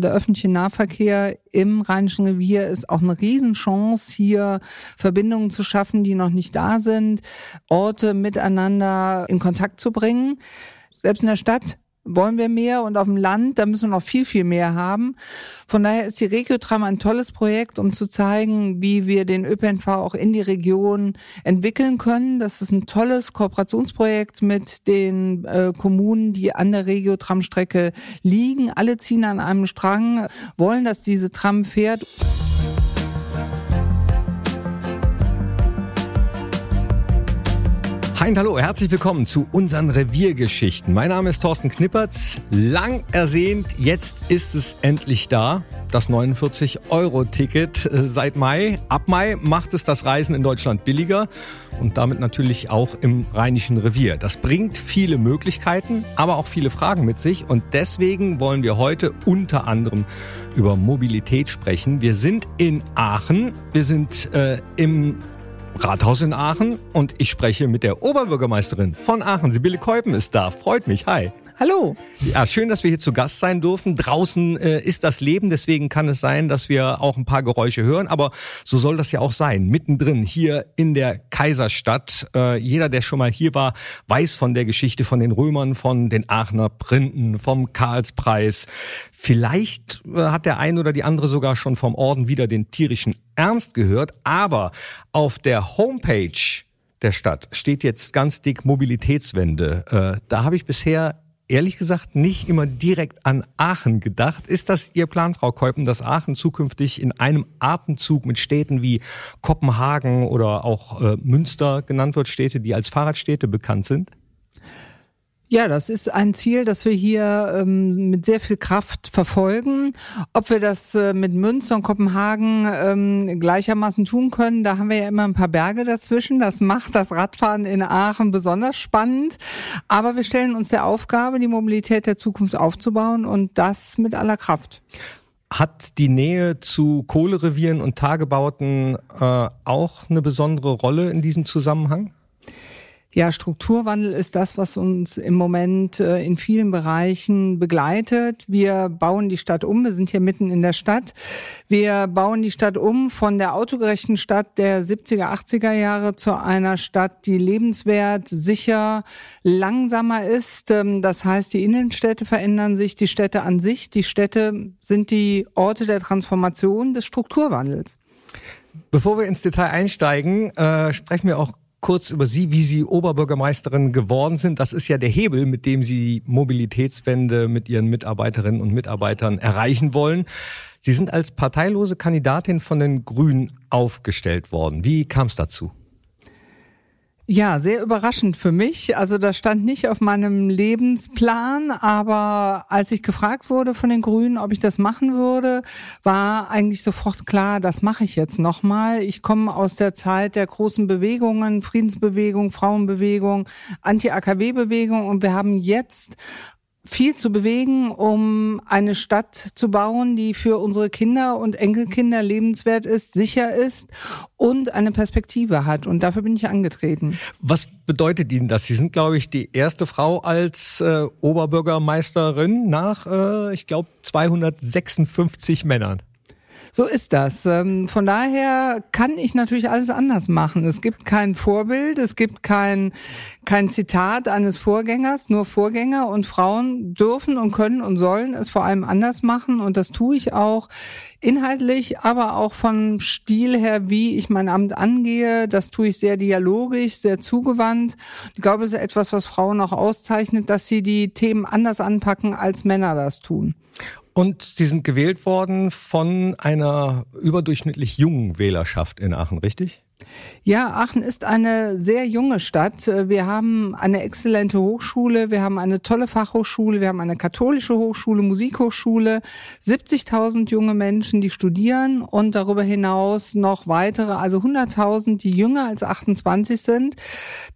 Der öffentliche Nahverkehr im Rheinischen Revier ist auch eine Riesenchance, hier Verbindungen zu schaffen, die noch nicht da sind, Orte miteinander in Kontakt zu bringen. Selbst in der Stadt wollen wir mehr und auf dem Land, da müssen wir noch viel, viel mehr haben. Von daher ist die Regiotram ein tolles Projekt, um zu zeigen, wie wir den ÖPNV auch in die Region entwickeln können. Das ist ein tolles Kooperationsprojekt mit den äh, Kommunen, die an der Regiotram-Strecke liegen. Alle ziehen an einem Strang, wollen, dass diese Tram fährt. Und hallo, herzlich willkommen zu unseren Reviergeschichten. Mein Name ist Thorsten Knippertz. Lang ersehnt, jetzt ist es endlich da. Das 49-Euro-Ticket äh, seit Mai. Ab Mai macht es das Reisen in Deutschland billiger und damit natürlich auch im Rheinischen Revier. Das bringt viele Möglichkeiten, aber auch viele Fragen mit sich und deswegen wollen wir heute unter anderem über Mobilität sprechen. Wir sind in Aachen, wir sind äh, im Rathaus in Aachen und ich spreche mit der Oberbürgermeisterin von Aachen. Sibylle Keupen ist da. Freut mich. Hi. Hallo. Ja, schön, dass wir hier zu Gast sein dürfen. Draußen äh, ist das Leben, deswegen kann es sein, dass wir auch ein paar Geräusche hören, aber so soll das ja auch sein. Mittendrin hier in der Kaiserstadt. Äh, jeder, der schon mal hier war, weiß von der Geschichte von den Römern, von den Aachener Printen, vom Karlspreis. Vielleicht äh, hat der ein oder die andere sogar schon vom Orden wieder den tierischen Ernst gehört, aber auf der Homepage der Stadt steht jetzt ganz dick Mobilitätswende. Äh, da habe ich bisher ehrlich gesagt nicht immer direkt an Aachen gedacht. Ist das Ihr Plan, Frau Keupen, dass Aachen zukünftig in einem Atemzug mit Städten wie Kopenhagen oder auch äh, Münster genannt wird, Städte, die als Fahrradstädte bekannt sind? Ja, das ist ein Ziel, das wir hier ähm, mit sehr viel Kraft verfolgen. Ob wir das äh, mit Münster und Kopenhagen ähm, gleichermaßen tun können, da haben wir ja immer ein paar Berge dazwischen. Das macht das Radfahren in Aachen besonders spannend. Aber wir stellen uns der Aufgabe, die Mobilität der Zukunft aufzubauen und das mit aller Kraft. Hat die Nähe zu Kohlerevieren und Tagebauten äh, auch eine besondere Rolle in diesem Zusammenhang? Ja, Strukturwandel ist das, was uns im Moment äh, in vielen Bereichen begleitet. Wir bauen die Stadt um. Wir sind hier mitten in der Stadt. Wir bauen die Stadt um von der autogerechten Stadt der 70er, 80er Jahre zu einer Stadt, die lebenswert, sicher, langsamer ist. Ähm, das heißt, die Innenstädte verändern sich, die Städte an sich. Die Städte sind die Orte der Transformation des Strukturwandels. Bevor wir ins Detail einsteigen, äh, sprechen wir auch kurz über Sie, wie Sie Oberbürgermeisterin geworden sind. Das ist ja der Hebel, mit dem Sie Mobilitätswende mit Ihren Mitarbeiterinnen und Mitarbeitern erreichen wollen. Sie sind als parteilose Kandidatin von den Grünen aufgestellt worden. Wie kam es dazu? Ja, sehr überraschend für mich. Also das stand nicht auf meinem Lebensplan, aber als ich gefragt wurde von den Grünen, ob ich das machen würde, war eigentlich sofort klar, das mache ich jetzt nochmal. Ich komme aus der Zeit der großen Bewegungen, Friedensbewegung, Frauenbewegung, Anti-AKW-Bewegung und wir haben jetzt viel zu bewegen, um eine Stadt zu bauen, die für unsere Kinder und Enkelkinder lebenswert ist, sicher ist und eine Perspektive hat. Und dafür bin ich angetreten. Was bedeutet Ihnen das? Sie sind, glaube ich, die erste Frau als äh, Oberbürgermeisterin nach, äh, ich glaube, 256 Männern. So ist das. Ähm, von daher kann ich natürlich alles anders machen. Es gibt kein Vorbild, es gibt kein, kein Zitat eines Vorgängers, nur Vorgänger und Frauen dürfen und können und sollen es vor allem anders machen und das tue ich auch inhaltlich, aber auch vom Stil her, wie ich mein Amt angehe. Das tue ich sehr dialogisch, sehr zugewandt. Ich glaube, es ist etwas, was Frauen auch auszeichnet, dass sie die Themen anders anpacken, als Männer das tun. Und Sie sind gewählt worden von einer überdurchschnittlich jungen Wählerschaft in Aachen, richtig? Ja, Aachen ist eine sehr junge Stadt. Wir haben eine exzellente Hochschule, wir haben eine tolle Fachhochschule, wir haben eine katholische Hochschule, Musikhochschule, 70.000 junge Menschen, die studieren und darüber hinaus noch weitere, also 100.000, die jünger als 28 sind.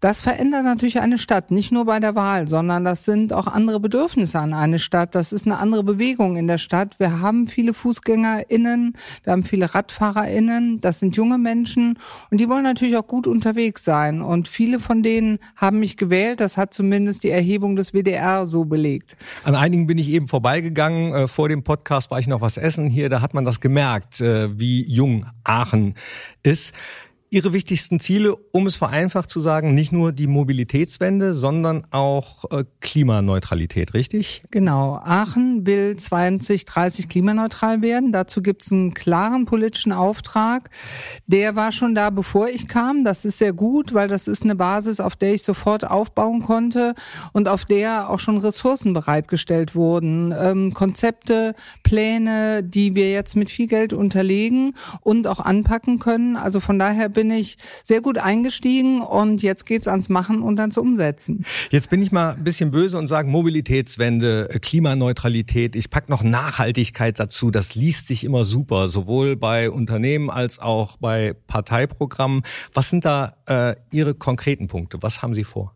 Das verändert natürlich eine Stadt, nicht nur bei der Wahl, sondern das sind auch andere Bedürfnisse an eine Stadt. Das ist eine andere Bewegung in der Stadt. Wir haben viele FußgängerInnen, wir haben viele RadfahrerInnen, das sind junge Menschen Und die wollen natürlich auch gut unterwegs sein. Und viele von denen haben mich gewählt. Das hat zumindest die Erhebung des WDR so belegt. An einigen bin ich eben vorbeigegangen. Äh, vor dem Podcast war ich noch was essen hier. Da hat man das gemerkt, äh, wie jung Aachen ist. Ihre wichtigsten Ziele, um es vereinfacht zu sagen, nicht nur die Mobilitätswende, sondern auch äh, Klimaneutralität, richtig? Genau. Aachen will 2030 klimaneutral werden. Dazu gibt es einen klaren politischen Auftrag. Der war schon da, bevor ich kam. Das ist sehr gut, weil das ist eine Basis, auf der ich sofort aufbauen konnte und auf der auch schon Ressourcen bereitgestellt wurden. Ähm, Konzepte, Pläne, die wir jetzt mit viel Geld unterlegen und auch anpacken können. Also von daher bin bin ich sehr gut eingestiegen und jetzt geht's ans Machen und ans Umsetzen. Jetzt bin ich mal ein bisschen böse und sage Mobilitätswende, äh, Klimaneutralität. Ich pack noch Nachhaltigkeit dazu. Das liest sich immer super, sowohl bei Unternehmen als auch bei Parteiprogrammen. Was sind da äh, Ihre konkreten Punkte? Was haben Sie vor?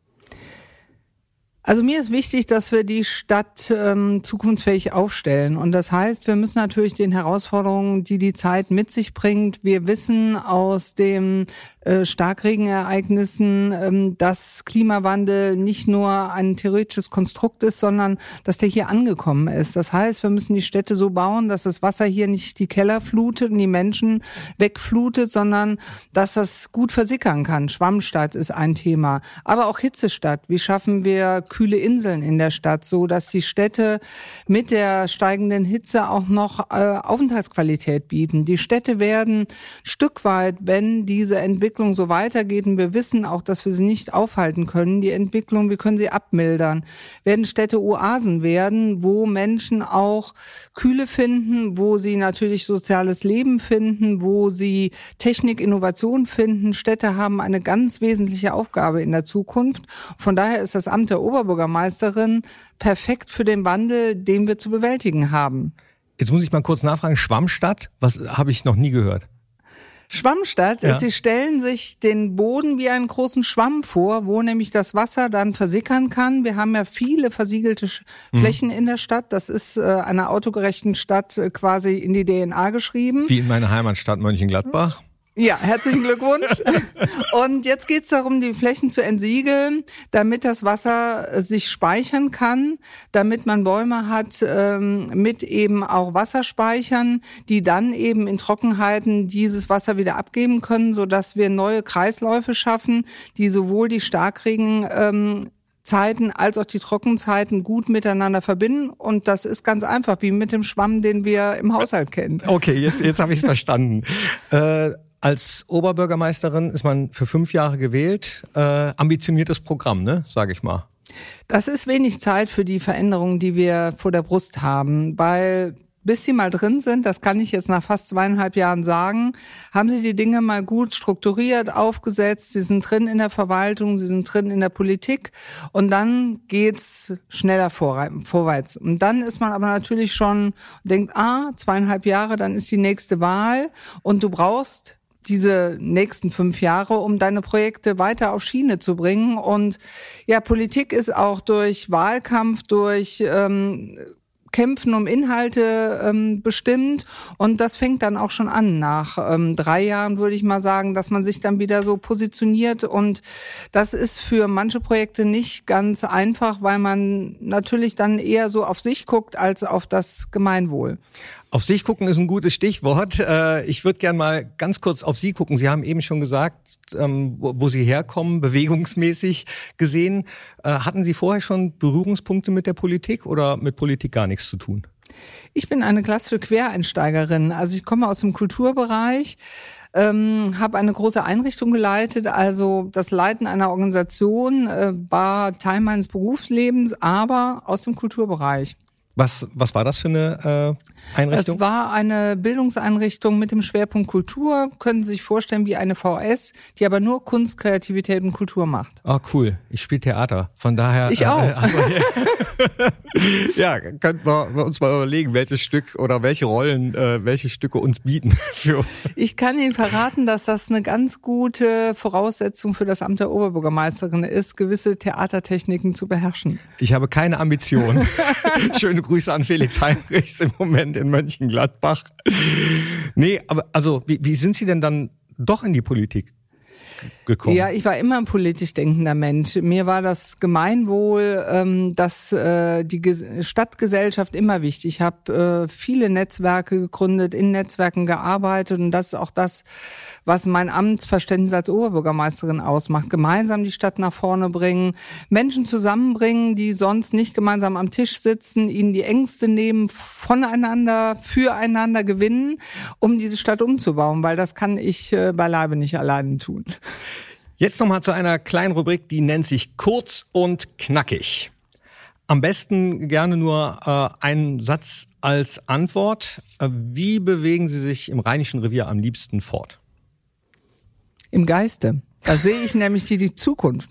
Also mir ist wichtig, dass wir die Stadt ähm, zukunftsfähig aufstellen. Und das heißt, wir müssen natürlich den Herausforderungen, die die Zeit mit sich bringt, wir wissen aus dem äh, Starkregenereignissen, ähm, dass Klimawandel nicht nur ein theoretisches Konstrukt ist, sondern dass der hier angekommen ist. Das heißt, wir müssen die Städte so bauen, dass das Wasser hier nicht die Keller flutet und die Menschen wegflutet, sondern dass das gut versickern kann. Schwammstadt ist ein Thema, aber auch Hitzestadt. Wie schaffen wir kühle Inseln in der Stadt, so dass die Städte mit der steigenden Hitze auch noch äh, Aufenthaltsqualität bieten? Die Städte werden Stück weit, wenn diese Entwicklung Entwicklung so weitergeht, und wir wissen auch, dass wir sie nicht aufhalten können, die Entwicklung, wir können sie abmildern, werden Städte Oasen werden, wo Menschen auch Kühle finden, wo sie natürlich soziales Leben finden, wo sie Technik, Innovation finden. Städte haben eine ganz wesentliche Aufgabe in der Zukunft. Von daher ist das Amt der Oberbürgermeisterin perfekt für den Wandel, den wir zu bewältigen haben. Jetzt muss ich mal kurz nachfragen, Schwammstadt, was habe ich noch nie gehört? Schwammstadt. Ja. Sie stellen sich den Boden wie einen großen Schwamm vor, wo nämlich das Wasser dann versickern kann. Wir haben ja viele versiegelte mhm. Flächen in der Stadt. Das ist äh, einer autogerechten Stadt äh, quasi in die DNA geschrieben. Wie in meiner Heimatstadt Mönchengladbach. Ja, herzlichen Glückwunsch. Und jetzt geht es darum, die Flächen zu entsiegeln, damit das Wasser äh, sich speichern kann, damit man Bäume hat ähm, mit eben auch Wasserspeichern, die dann eben in Trockenheiten dieses Wasser wieder abgeben können, so dass wir neue Kreisläufe schaffen, die sowohl die Starkregen ähm, Zeiten als auch die Trockenzeiten gut miteinander verbinden. Und das ist ganz einfach, wie mit dem Schwamm, den wir im Haushalt kennen. Okay, jetzt, jetzt habe ich es verstanden. Äh als Oberbürgermeisterin ist man für fünf Jahre gewählt. Äh, ambitioniertes Programm, ne, sage ich mal. Das ist wenig Zeit für die Veränderungen, die wir vor der Brust haben, weil bis sie mal drin sind, das kann ich jetzt nach fast zweieinhalb Jahren sagen, haben sie die Dinge mal gut strukturiert, aufgesetzt, sie sind drin in der Verwaltung, sie sind drin in der Politik und dann geht's schneller vorwärts. Und dann ist man aber natürlich schon, denkt, ah, zweieinhalb Jahre, dann ist die nächste Wahl und du brauchst diese nächsten fünf Jahre, um deine Projekte weiter auf Schiene zu bringen. Und ja, Politik ist auch durch Wahlkampf, durch ähm, Kämpfen um Inhalte ähm, bestimmt. Und das fängt dann auch schon an. Nach ähm, drei Jahren würde ich mal sagen, dass man sich dann wieder so positioniert. Und das ist für manche Projekte nicht ganz einfach, weil man natürlich dann eher so auf sich guckt als auf das Gemeinwohl. Auf sich gucken ist ein gutes Stichwort. Äh, ich würde gern mal ganz kurz auf Sie gucken. Sie haben eben schon gesagt, ähm, wo Sie herkommen, bewegungsmäßig gesehen. Äh, hatten Sie vorher schon Berührungspunkte mit der Politik oder mit Politik gar nichts zu tun? Ich bin eine klassische Quereinsteigerin. Also ich komme aus dem Kulturbereich, ähm, habe eine große Einrichtung geleitet. Also das Leiten einer Organisation äh, war Teil meines Berufslebens, aber aus dem Kulturbereich. Was, was war das für eine äh, Einrichtung? Es war eine Bildungseinrichtung mit dem Schwerpunkt Kultur. Können Sie sich vorstellen wie eine VS, die aber nur Kunst, Kreativität und Kultur macht. Oh, cool. Ich spiele Theater. Von daher. Ich auch. Äh, also, ja, könnten wir uns mal überlegen, welches Stück oder welche Rollen, äh, welche Stücke uns bieten. Für ich kann Ihnen verraten, dass das eine ganz gute Voraussetzung für das Amt der Oberbürgermeisterin ist, gewisse Theatertechniken zu beherrschen. Ich habe keine Ambition. Schöne Grüße an Felix Heinrichs im Moment in Mönchengladbach. Nee, aber also wie, wie sind Sie denn dann doch in die Politik gekommen? Ja, ich war immer ein politisch denkender Mensch. Mir war das Gemeinwohl, ähm, dass äh, die Ge Stadtgesellschaft immer wichtig. Ich habe äh, viele Netzwerke gegründet, in Netzwerken gearbeitet und das ist auch das, was mein Amtsverständnis als Oberbürgermeisterin ausmacht. Gemeinsam die Stadt nach vorne bringen, Menschen zusammenbringen, die sonst nicht gemeinsam am Tisch sitzen, ihnen die Ängste nehmen, voneinander, füreinander gewinnen, um diese Stadt umzubauen, weil das kann ich äh, beileibe nicht alleine tun. Jetzt nochmal zu einer kleinen Rubrik, die nennt sich kurz und knackig. Am besten gerne nur äh, einen Satz als Antwort. Äh, wie bewegen Sie sich im Rheinischen Revier am liebsten fort? Im Geiste. Da sehe ich nämlich die, die Zukunft.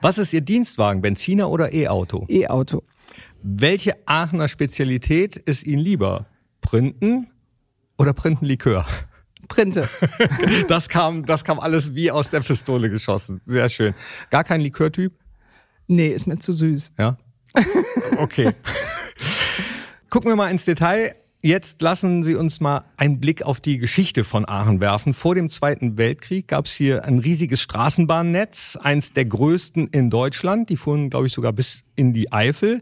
Was ist Ihr Dienstwagen, Benziner oder E-Auto? E-Auto. Welche Aachener Spezialität ist Ihnen lieber? Printen oder Printenlikör? Printe. das kam, das kam alles wie aus der Pistole geschossen. Sehr schön. Gar kein Likörtyp? Nee, ist mir zu süß. Ja. Okay. Gucken wir mal ins Detail. Jetzt lassen Sie uns mal einen Blick auf die Geschichte von Aachen werfen. Vor dem Zweiten Weltkrieg gab es hier ein riesiges Straßenbahnnetz, eins der größten in Deutschland. Die fuhren, glaube ich, sogar bis in die Eifel.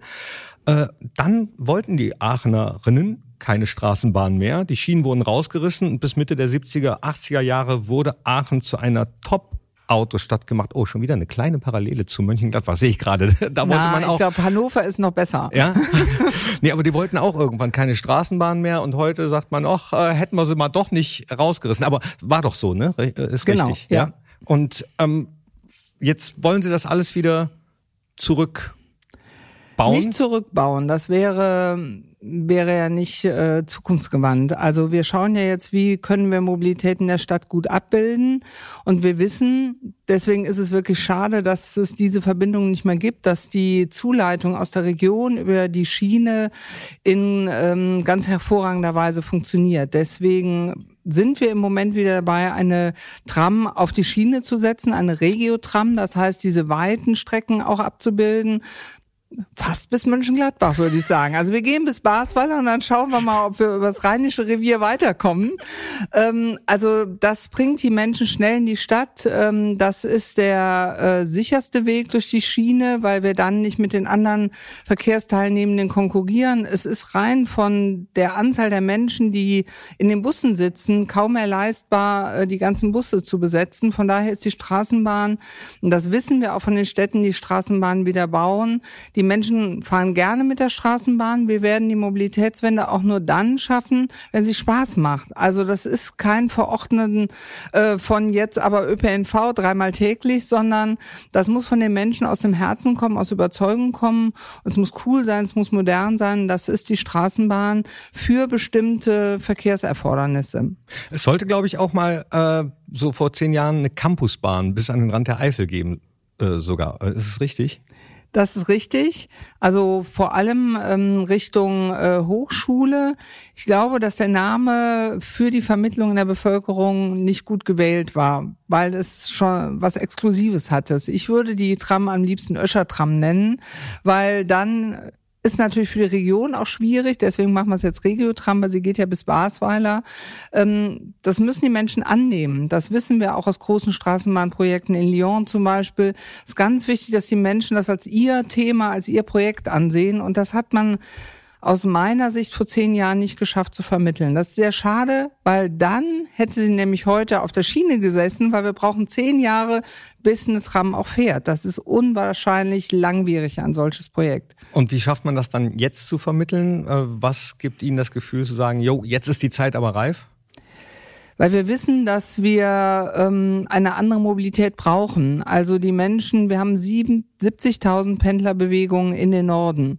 Äh, dann wollten die Aachenerinnen keine Straßenbahn mehr. Die Schienen wurden rausgerissen und bis Mitte der 70er, 80er Jahre wurde Aachen zu einer Top Autostadt gemacht. Oh, schon wieder eine kleine Parallele zu Mönchengladbach, sehe ich gerade. Da wollte Na, man auch. Ich glaube, Hannover ist noch besser. Ja. nee, aber die wollten auch irgendwann keine Straßenbahn mehr und heute sagt man, ach, äh, hätten wir sie mal doch nicht rausgerissen. Aber war doch so, ne? Äh, ist genau, richtig. Ja. ja. Und ähm, jetzt wollen sie das alles wieder zurückbauen? Nicht zurückbauen. Das wäre wäre ja nicht äh, zukunftsgewandt. Also wir schauen ja jetzt, wie können wir Mobilität in der Stadt gut abbilden. Und wir wissen, deswegen ist es wirklich schade, dass es diese Verbindung nicht mehr gibt, dass die Zuleitung aus der Region über die Schiene in ähm, ganz hervorragender Weise funktioniert. Deswegen sind wir im Moment wieder dabei, eine Tram auf die Schiene zu setzen, eine Regio-Tram, das heißt, diese weiten Strecken auch abzubilden fast bis Mönchengladbach, würde ich sagen. Also wir gehen bis Basweiler und dann schauen wir mal, ob wir übers Rheinische Revier weiterkommen. Ähm, also das bringt die Menschen schnell in die Stadt. Ähm, das ist der äh, sicherste Weg durch die Schiene, weil wir dann nicht mit den anderen Verkehrsteilnehmenden konkurrieren. Es ist rein von der Anzahl der Menschen, die in den Bussen sitzen, kaum mehr leistbar, äh, die ganzen Busse zu besetzen. Von daher ist die Straßenbahn, und das wissen wir auch von den Städten, die Straßenbahn wieder bauen, die die Menschen fahren gerne mit der Straßenbahn. Wir werden die Mobilitätswende auch nur dann schaffen, wenn sie Spaß macht. Also das ist kein Verordneten äh, von jetzt aber ÖPNV dreimal täglich, sondern das muss von den Menschen aus dem Herzen kommen, aus Überzeugung kommen. Es muss cool sein, es muss modern sein. Das ist die Straßenbahn für bestimmte Verkehrserfordernisse. Es sollte, glaube ich, auch mal äh, so vor zehn Jahren eine Campusbahn bis an den Rand der Eifel geben. Äh, sogar. Ist es richtig? Das ist richtig. Also vor allem ähm, Richtung äh, Hochschule. Ich glaube, dass der Name für die Vermittlung in der Bevölkerung nicht gut gewählt war, weil es schon was Exklusives hatte. Ich würde die Tram am liebsten Öscher-Tram nennen, weil dann ist natürlich für die Region auch schwierig, deswegen machen wir es jetzt Regiotram, weil sie geht ja bis Basweiler. Ähm, das müssen die Menschen annehmen. Das wissen wir auch aus großen Straßenbahnprojekten in Lyon zum Beispiel. Es ist ganz wichtig, dass die Menschen das als ihr Thema, als ihr Projekt ansehen. Und das hat man aus meiner Sicht vor zehn Jahren nicht geschafft zu vermitteln. Das ist sehr schade, weil dann hätte sie nämlich heute auf der Schiene gesessen, weil wir brauchen zehn Jahre, bis eine Tram auch fährt. Das ist unwahrscheinlich langwierig, ein solches Projekt. Und wie schafft man das dann jetzt zu vermitteln? Äh, was gibt Ihnen das Gefühl zu sagen, jo, jetzt ist die Zeit aber reif? Weil wir wissen, dass wir ähm, eine andere Mobilität brauchen. Also die Menschen, wir haben 70.000 Pendlerbewegungen in den Norden.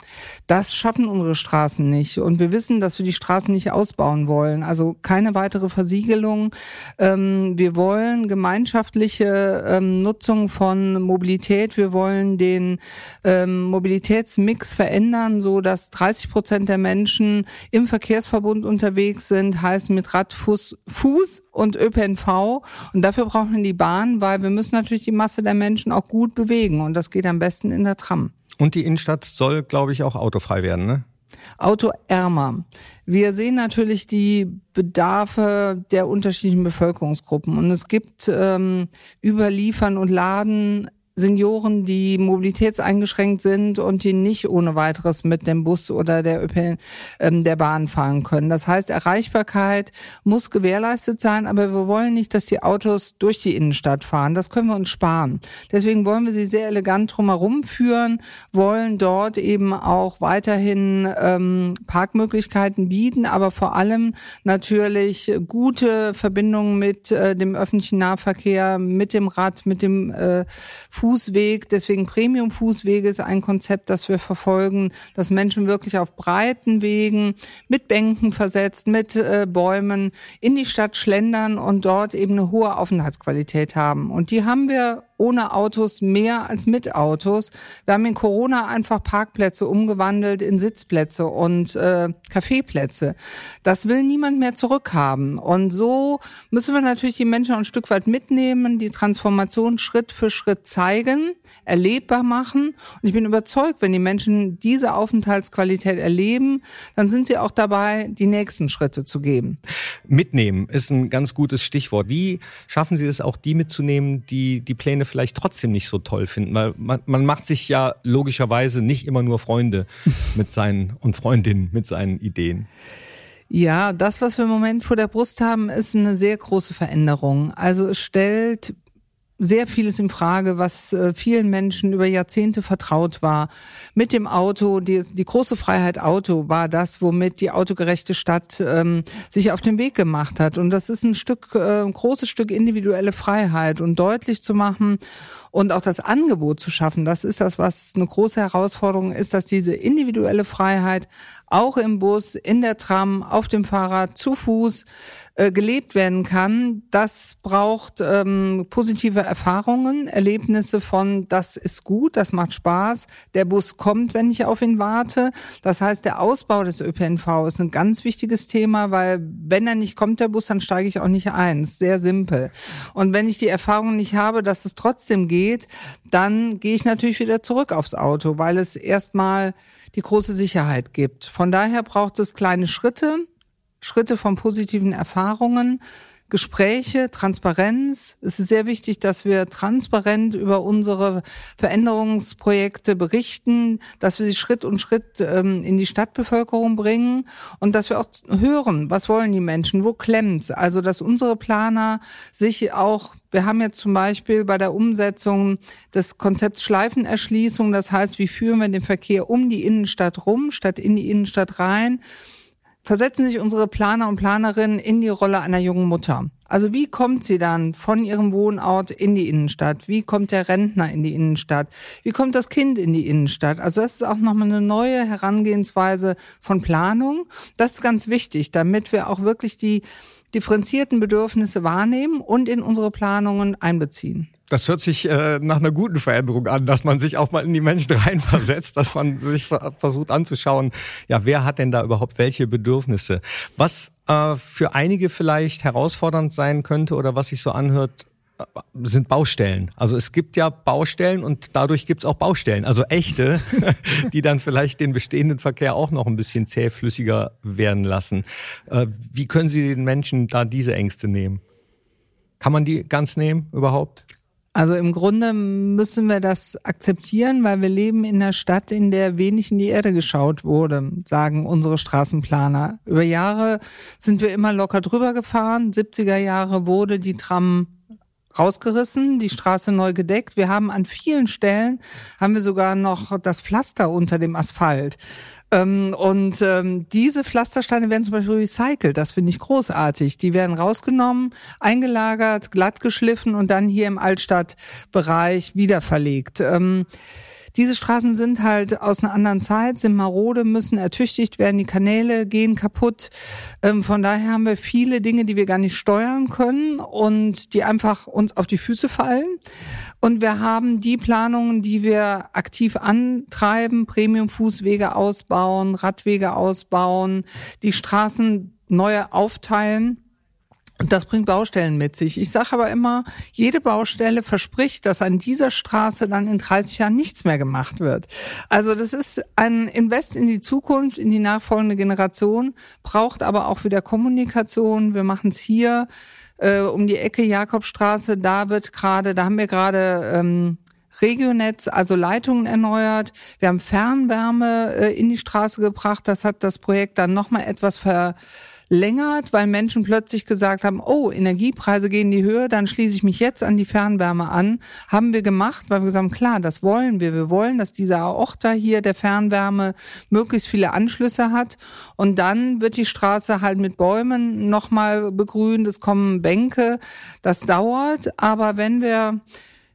Das schaffen unsere Straßen nicht. Und wir wissen, dass wir die Straßen nicht ausbauen wollen. Also keine weitere Versiegelung. Ähm, wir wollen gemeinschaftliche ähm, Nutzung von Mobilität. Wir wollen den ähm, Mobilitätsmix verändern, so dass 30 Prozent der Menschen im Verkehrsverbund unterwegs sind, heißt mit Rad, Fuß, Fuß und ÖPNV. Und dafür brauchen wir die Bahn, weil wir müssen natürlich die Masse der Menschen auch gut bewegen. Und das geht am besten in der Tram. Und die Innenstadt soll, glaube ich, auch autofrei werden, ne? autoärmer. Wir sehen natürlich die Bedarfe der unterschiedlichen Bevölkerungsgruppen und es gibt ähm, über Liefern und Laden Senioren, die mobilitätseingeschränkt sind und die nicht ohne weiteres mit dem Bus oder der ÖPN, ähm, der Bahn fahren können. Das heißt, Erreichbarkeit muss gewährleistet sein, aber wir wollen nicht, dass die Autos durch die Innenstadt fahren. Das können wir uns sparen. Deswegen wollen wir sie sehr elegant drumherum führen, wollen dort eben auch weiterhin ähm, Parkmöglichkeiten bieten, aber vor allem natürlich gute Verbindungen mit äh, dem öffentlichen Nahverkehr, mit dem Rad, mit dem äh, Fußweg. Deswegen Premium-Fußwege ist ein Konzept, das wir verfolgen, dass Menschen wirklich auf breiten Wegen mit Bänken versetzt, mit äh, Bäumen in die Stadt schlendern und dort eben eine hohe Aufenthaltsqualität haben. Und die haben wir ohne Autos mehr als mit Autos. Wir haben in Corona einfach Parkplätze umgewandelt in Sitzplätze und äh, Kaffeeplätze. Das will niemand mehr zurückhaben. Und so müssen wir natürlich die Menschen ein Stück weit mitnehmen, die Transformation Schritt für Schritt zeigen, erlebbar machen. Und ich bin überzeugt, wenn die Menschen diese Aufenthaltsqualität erleben, dann sind sie auch dabei, die nächsten Schritte zu geben. Mitnehmen ist ein ganz gutes Stichwort. Wie schaffen Sie es auch, die mitzunehmen, die die Pläne vielleicht trotzdem nicht so toll finden? Weil man, man macht sich ja logischerweise nicht immer nur Freunde mit seinen und Freundinnen mit seinen Ideen. Ja, das, was wir im Moment vor der Brust haben, ist eine sehr große Veränderung. Also es stellt sehr vieles in Frage, was äh, vielen Menschen über Jahrzehnte vertraut war. Mit dem Auto, die, die große Freiheit Auto war das, womit die autogerechte Stadt ähm, sich auf den Weg gemacht hat. Und das ist ein Stück, äh, ein großes Stück individuelle Freiheit und deutlich zu machen und auch das Angebot zu schaffen. Das ist das, was eine große Herausforderung ist, dass diese individuelle Freiheit auch im Bus, in der Tram, auf dem Fahrrad, zu Fuß äh, gelebt werden kann. Das braucht ähm, positive Erfahrungen, Erlebnisse von, das ist gut, das macht Spaß, der Bus kommt, wenn ich auf ihn warte. Das heißt, der Ausbau des ÖPNV ist ein ganz wichtiges Thema, weil wenn er nicht kommt, der Bus, dann steige ich auch nicht ein. Sehr simpel. Und wenn ich die Erfahrung nicht habe, dass es trotzdem geht, dann gehe ich natürlich wieder zurück aufs Auto, weil es erstmal die große Sicherheit gibt. Von daher braucht es kleine Schritte, Schritte von positiven Erfahrungen, Gespräche, Transparenz. Es ist sehr wichtig, dass wir transparent über unsere Veränderungsprojekte berichten, dass wir sie Schritt und Schritt ähm, in die Stadtbevölkerung bringen und dass wir auch hören, was wollen die Menschen, wo klemmt's. Also, dass unsere Planer sich auch wir haben jetzt zum Beispiel bei der Umsetzung des Konzepts Schleifenerschließung, das heißt, wie führen wir den Verkehr um die Innenstadt rum, statt in die Innenstadt rein, versetzen sich unsere Planer und Planerinnen in die Rolle einer jungen Mutter. Also wie kommt sie dann von ihrem Wohnort in die Innenstadt? Wie kommt der Rentner in die Innenstadt? Wie kommt das Kind in die Innenstadt? Also das ist auch nochmal eine neue Herangehensweise von Planung. Das ist ganz wichtig, damit wir auch wirklich die differenzierten Bedürfnisse wahrnehmen und in unsere Planungen einbeziehen. Das hört sich äh, nach einer guten Veränderung an, dass man sich auch mal in die Menschen reinversetzt, dass man sich versucht anzuschauen, ja, wer hat denn da überhaupt welche Bedürfnisse? Was äh, für einige vielleicht herausfordernd sein könnte oder was sich so anhört, sind Baustellen. Also es gibt ja Baustellen und dadurch gibt es auch Baustellen, also echte, die dann vielleicht den bestehenden Verkehr auch noch ein bisschen zähflüssiger werden lassen. Äh, wie können Sie den Menschen da diese Ängste nehmen? Kann man die ganz nehmen überhaupt? Also im Grunde müssen wir das akzeptieren, weil wir leben in einer Stadt, in der wenig in die Erde geschaut wurde, sagen unsere Straßenplaner. Über Jahre sind wir immer locker drüber gefahren. 70er Jahre wurde die Tram rausgerissen, die Straße neu gedeckt. Wir haben an vielen Stellen, haben wir sogar noch das Pflaster unter dem Asphalt. Ähm, und ähm, diese Pflastersteine werden zum Beispiel recycelt. Das finde ich großartig. Die werden rausgenommen, eingelagert, glatt geschliffen und dann hier im Altstadtbereich wieder verlegt. Ähm, diese Straßen sind halt aus einer anderen Zeit, sind marode, müssen ertüchtigt werden, die Kanäle gehen kaputt. Ähm, von daher haben wir viele Dinge, die wir gar nicht steuern können und die einfach uns auf die Füße fallen. Und wir haben die Planungen, die wir aktiv antreiben, Premium-Fußwege ausbauen, Radwege ausbauen, die Straßen neu aufteilen Das bringt Baustellen mit sich. Ich sage aber immer, jede Baustelle verspricht, dass an dieser Straße dann in 30 Jahren nichts mehr gemacht wird. Also das ist ein Invest in die Zukunft, in die nachfolgende Generation, braucht aber auch wieder Kommunikation. Wir machen es hier äh, um die Ecke Jakobstraße. Da wird gerade, da haben wir gerade ähm, Regionetz, also Leitungen erneuert. Wir haben Fernwärme äh, in die Straße gebracht. Das hat das Projekt dann nochmal etwas ver längert, weil Menschen plötzlich gesagt haben, oh, Energiepreise gehen in die Höhe, dann schließe ich mich jetzt an die Fernwärme an. Haben wir gemacht, weil wir gesagt haben, klar, das wollen wir. Wir wollen, dass dieser Aorta hier der Fernwärme möglichst viele Anschlüsse hat. Und dann wird die Straße halt mit Bäumen nochmal begrünt. Es kommen Bänke. Das dauert. Aber wenn wir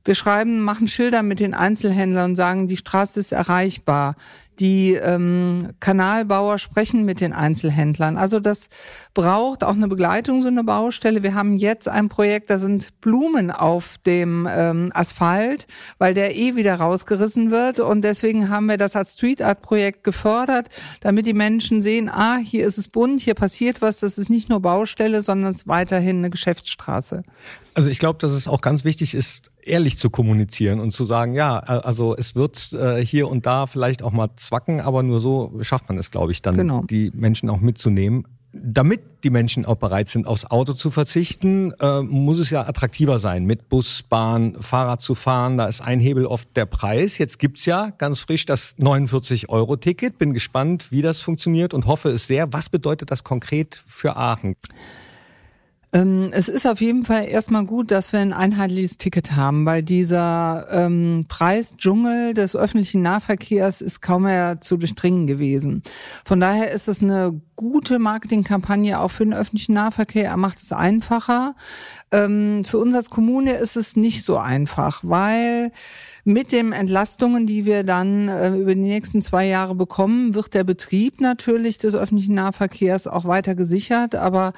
wir schreiben, machen Schilder mit den Einzelhändlern und sagen, die Straße ist erreichbar. Die ähm, Kanalbauer sprechen mit den Einzelhändlern. Also das braucht auch eine Begleitung, so eine Baustelle. Wir haben jetzt ein Projekt, da sind Blumen auf dem ähm, Asphalt, weil der eh wieder rausgerissen wird. Und deswegen haben wir das als Street Art Projekt gefördert, damit die Menschen sehen, ah, hier ist es bunt, hier passiert was. Das ist nicht nur Baustelle, sondern es ist weiterhin eine Geschäftsstraße. Also ich glaube, dass es auch ganz wichtig ist, ehrlich zu kommunizieren und zu sagen, ja, also es wird äh, hier und da vielleicht auch mal zwacken, aber nur so schafft man es, glaube ich, dann genau. die Menschen auch mitzunehmen. Damit die Menschen auch bereit sind, aufs Auto zu verzichten, äh, muss es ja attraktiver sein, mit Bus, Bahn, Fahrrad zu fahren. Da ist ein Hebel oft der Preis. Jetzt gibt's ja ganz frisch das 49-Euro-Ticket. Bin gespannt, wie das funktioniert und hoffe es sehr. Was bedeutet das konkret für Aachen? Ähm, es ist auf jeden Fall erstmal gut, dass wir ein einheitliches Ticket haben, weil dieser ähm, Preisdschungel des öffentlichen Nahverkehrs ist kaum mehr zu durchdringen gewesen. Von daher ist es eine gute Marketingkampagne auch für den öffentlichen Nahverkehr. Er macht es einfacher. Ähm, für uns als Kommune ist es nicht so einfach, weil mit den Entlastungen, die wir dann äh, über die nächsten zwei Jahre bekommen, wird der Betrieb natürlich des öffentlichen Nahverkehrs auch weiter gesichert. Aber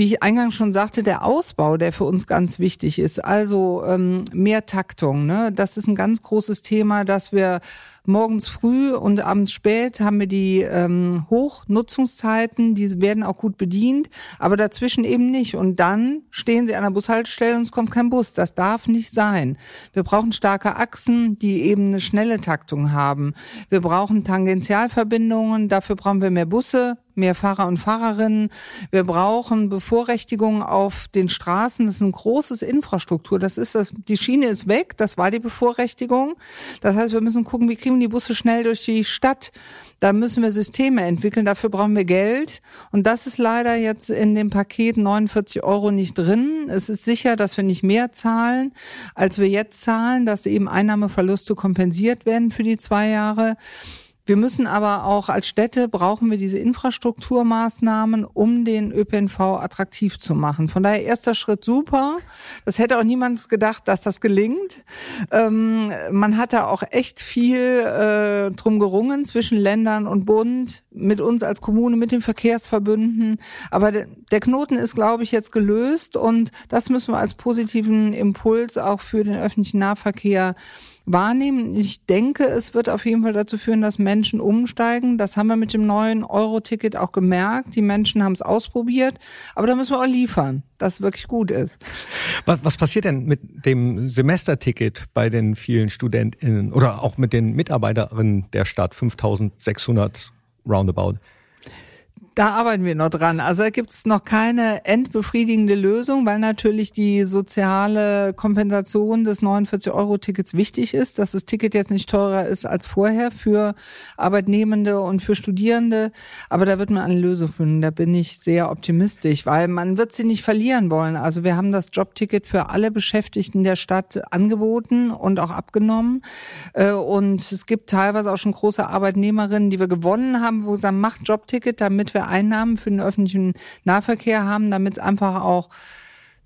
wie ich eingangs schon sagte, der Ausbau, der für uns ganz wichtig ist, also ähm, mehr Taktung, ne? das ist ein ganz großes Thema, dass wir morgens früh und abends spät haben wir die ähm, Hochnutzungszeiten, die werden auch gut bedient, aber dazwischen eben nicht. Und dann stehen sie an der Bushaltestelle und es kommt kein Bus. Das darf nicht sein. Wir brauchen starke Achsen, die eben eine schnelle Taktung haben. Wir brauchen Tangentialverbindungen, dafür brauchen wir mehr Busse, mehr Fahrer und Fahrerinnen. Wir brauchen Bevorrechtigungen auf den Straßen. Das ist ein großes Infrastruktur. Das ist das, die Schiene ist weg. Das war die Bevorrechtigung. Das heißt, wir müssen gucken, wie kriegen die Busse schnell durch die Stadt. Da müssen wir Systeme entwickeln. Dafür brauchen wir Geld. Und das ist leider jetzt in dem Paket 49 Euro nicht drin. Es ist sicher, dass wir nicht mehr zahlen, als wir jetzt zahlen, dass eben Einnahmeverluste kompensiert werden für die zwei Jahre. Wir müssen aber auch als Städte brauchen wir diese Infrastrukturmaßnahmen, um den ÖPNV attraktiv zu machen. Von daher erster Schritt super. Das hätte auch niemand gedacht, dass das gelingt. Ähm, man hat da auch echt viel äh, drum gerungen zwischen Ländern und Bund, mit uns als Kommune, mit den Verkehrsverbünden. Aber der Knoten ist, glaube ich, jetzt gelöst und das müssen wir als positiven Impuls auch für den öffentlichen Nahverkehr wahrnehmen. Ich denke, es wird auf jeden Fall dazu führen, dass Menschen umsteigen. Das haben wir mit dem neuen Euro-Ticket auch gemerkt. Die Menschen haben es ausprobiert, aber da müssen wir auch liefern, dass es wirklich gut ist. Was, was passiert denn mit dem Semesterticket bei den vielen StudentInnen oder auch mit den Mitarbeiterinnen der Stadt? 5600 roundabout. Da arbeiten wir noch dran. Also da gibt es noch keine endbefriedigende Lösung, weil natürlich die soziale Kompensation des 49-Euro-Tickets wichtig ist, dass das Ticket jetzt nicht teurer ist als vorher für Arbeitnehmende und für Studierende. Aber da wird man eine Lösung finden. Da bin ich sehr optimistisch, weil man wird sie nicht verlieren wollen. Also wir haben das Jobticket für alle Beschäftigten der Stadt angeboten und auch abgenommen. Äh, und es gibt teilweise auch schon große Arbeitnehmerinnen, die wir gewonnen haben, wo sie sagen, macht Jobticket, damit wir wir Einnahmen für den öffentlichen Nahverkehr haben, damit es einfach auch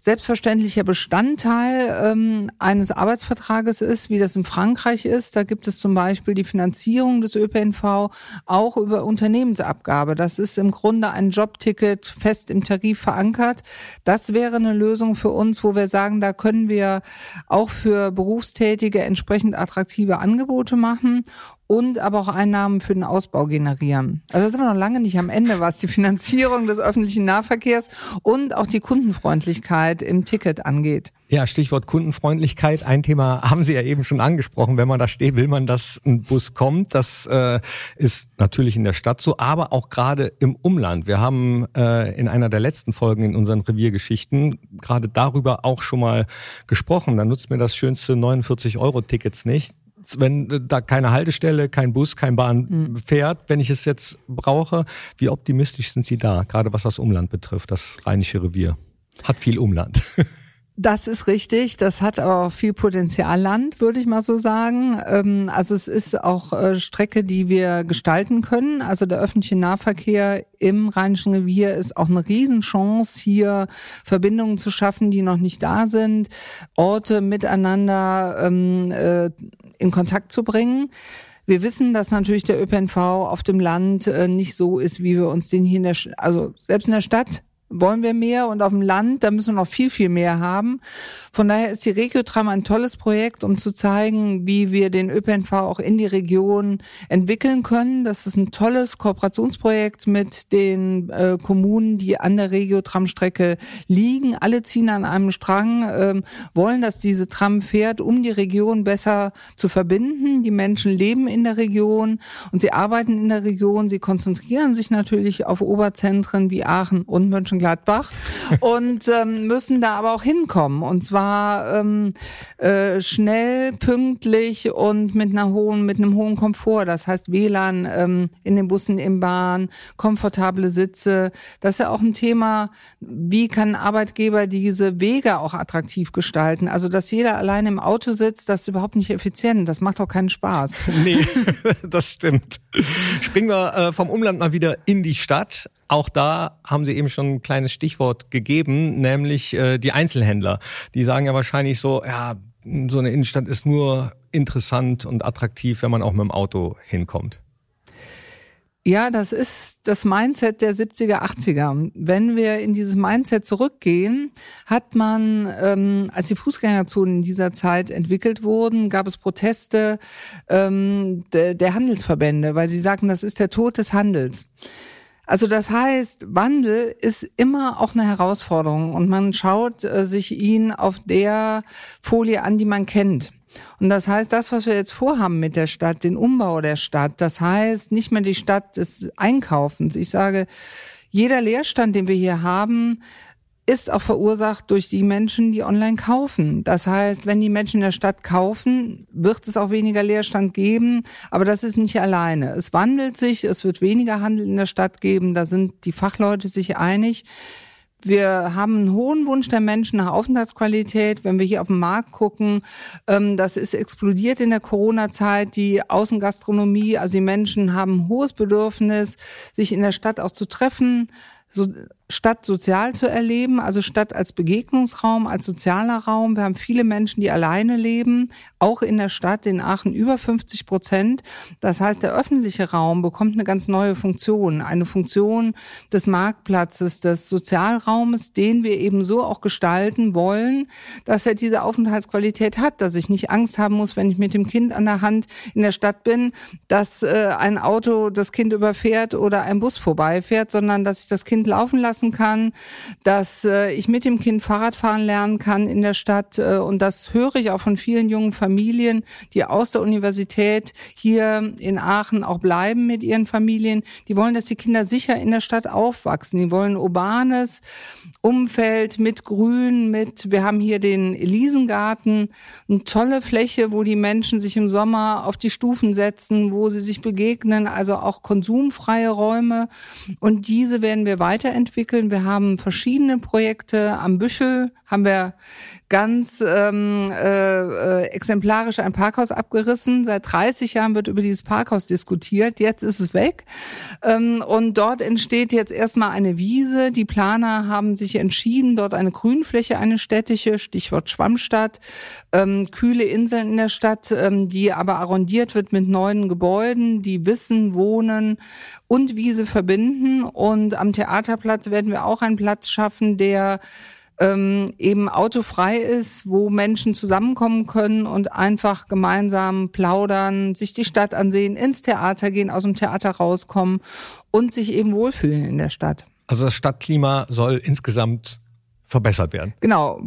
selbstverständlicher Bestandteil ähm, eines Arbeitsvertrages ist, wie das in Frankreich ist. Da gibt es zum Beispiel die Finanzierung des ÖPNV auch über Unternehmensabgabe. Das ist im Grunde ein Jobticket fest im Tarif verankert. Das wäre eine Lösung für uns, wo wir sagen, da können wir auch für Berufstätige entsprechend attraktive Angebote machen und aber auch Einnahmen für den Ausbau generieren. Also sind wir noch lange nicht am Ende, was die Finanzierung des öffentlichen Nahverkehrs und auch die Kundenfreundlichkeit im Ticket angeht. Ja, Stichwort Kundenfreundlichkeit. Ein Thema haben Sie ja eben schon angesprochen. Wenn man da steht, will man, dass ein Bus kommt. Das äh, ist natürlich in der Stadt so, aber auch gerade im Umland. Wir haben äh, in einer der letzten Folgen in unseren Reviergeschichten gerade darüber auch schon mal gesprochen. Da nutzt mir das schönste 49-Euro-Tickets nicht wenn da keine Haltestelle, kein Bus, kein Bahn mhm. fährt, wenn ich es jetzt brauche, wie optimistisch sind Sie da, gerade was das Umland betrifft, das Rheinische Revier? Hat viel Umland. Das ist richtig. Das hat aber auch viel Potenzialland, würde ich mal so sagen. Ähm, also es ist auch äh, Strecke, die wir gestalten können. Also der öffentliche Nahverkehr im Rheinischen Revier ist auch eine Riesenchance, hier Verbindungen zu schaffen, die noch nicht da sind, Orte miteinander ähm, äh, in Kontakt zu bringen. Wir wissen, dass natürlich der ÖPNV auf dem Land äh, nicht so ist, wie wir uns den hier in der, also selbst in der Stadt wollen wir mehr und auf dem Land, da müssen wir noch viel, viel mehr haben. Von daher ist die Regiotram ein tolles Projekt, um zu zeigen, wie wir den ÖPNV auch in die Region entwickeln können. Das ist ein tolles Kooperationsprojekt mit den äh, Kommunen, die an der Regiotram-Strecke liegen. Alle ziehen an einem Strang, äh, wollen, dass diese Tram fährt, um die Region besser zu verbinden. Die Menschen leben in der Region und sie arbeiten in der Region. Sie konzentrieren sich natürlich auf Oberzentren wie Aachen und Mönchengladbach Mönchengladbach und ähm, müssen da aber auch hinkommen. Und zwar ähm, äh, schnell, pünktlich und mit einer hohen, mit einem hohen Komfort. Das heißt WLAN ähm, in den Bussen, im Bahn, komfortable Sitze. Das ist ja auch ein Thema, wie kann Arbeitgeber diese Wege auch attraktiv gestalten? Also, dass jeder allein im Auto sitzt, das ist überhaupt nicht effizient. Das macht doch keinen Spaß. Nee, das stimmt. Springen wir äh, vom Umland mal wieder in die Stadt. Auch da haben Sie eben schon ein kleines Stichwort gegeben, nämlich äh, die Einzelhändler. Die sagen ja wahrscheinlich so, ja, so eine Innenstadt ist nur interessant und attraktiv, wenn man auch mit dem Auto hinkommt. Ja, das ist das Mindset der 70er, 80er. Wenn wir in dieses Mindset zurückgehen, hat man, ähm, als die Fußgängerzonen in dieser Zeit entwickelt wurden, gab es Proteste ähm, de, der Handelsverbände, weil sie sagten, das ist der Tod des Handels. Also das heißt, Wandel ist immer auch eine Herausforderung und man schaut äh, sich ihn auf der Folie an, die man kennt. Und das heißt, das, was wir jetzt vorhaben mit der Stadt, den Umbau der Stadt, das heißt nicht mehr die Stadt des Einkaufens. Ich sage, jeder Leerstand, den wir hier haben, ist auch verursacht durch die Menschen, die online kaufen. Das heißt, wenn die Menschen in der Stadt kaufen, wird es auch weniger Leerstand geben, aber das ist nicht alleine. Es wandelt sich, es wird weniger Handel in der Stadt geben, da sind die Fachleute sich einig. Wir haben einen hohen Wunsch der Menschen nach Aufenthaltsqualität. Wenn wir hier auf den Markt gucken, ähm, das ist explodiert in der Corona-Zeit. Die Außengastronomie, also die Menschen haben ein hohes Bedürfnis, sich in der Stadt auch zu treffen, so Stadt sozial zu erleben, also Stadt als Begegnungsraum, als sozialer Raum. Wir haben viele Menschen, die alleine leben, auch in der Stadt, in Aachen über 50 Prozent. Das heißt, der öffentliche Raum bekommt eine ganz neue Funktion, eine Funktion des Marktplatzes, des Sozialraumes, den wir eben so auch gestalten wollen, dass er diese Aufenthaltsqualität hat, dass ich nicht Angst haben muss, wenn ich mit dem Kind an der Hand in der Stadt bin, dass äh, ein Auto das Kind überfährt oder ein Bus vorbeifährt, sondern dass ich das Kind laufen lasse lassen kann, dass äh, ich mit dem Kind Fahrrad fahren lernen kann in der Stadt. Äh, und das höre ich auch von vielen jungen Familien, die aus der Universität hier in Aachen auch bleiben mit ihren Familien. Die wollen, dass die Kinder sicher in der Stadt aufwachsen. Die wollen urbanes Umfeld mit Grün, mit, wir haben hier den Elisengarten, eine tolle Fläche, wo die Menschen sich im Sommer auf die Stufen setzen, wo sie sich begegnen, also auch konsumfreie Räume. Und diese werden wir weiterentwickeln entwickeln. Wir haben verschiedene Projekte am Büschel, haben wir ganz ähm, äh, äh, exemplarisch ein Parkhaus abgerissen. Seit 30 Jahren wird über dieses Parkhaus diskutiert. Jetzt ist es weg. Ähm, und dort entsteht jetzt erstmal eine Wiese. Die Planer haben sich entschieden, dort eine Grünfläche, eine städtische, Stichwort Schwammstadt, ähm, kühle Inseln in der Stadt, ähm, die aber arrondiert wird mit neuen Gebäuden, die Wissen, Wohnen und Wiese verbinden. Und am Theaterplatz werden wir auch einen Platz schaffen, der ähm, eben autofrei ist, wo Menschen zusammenkommen können und einfach gemeinsam plaudern, sich die Stadt ansehen, ins Theater gehen, aus dem Theater rauskommen und sich eben wohlfühlen in der Stadt. Also das Stadtklima soll insgesamt verbessert werden. Genau.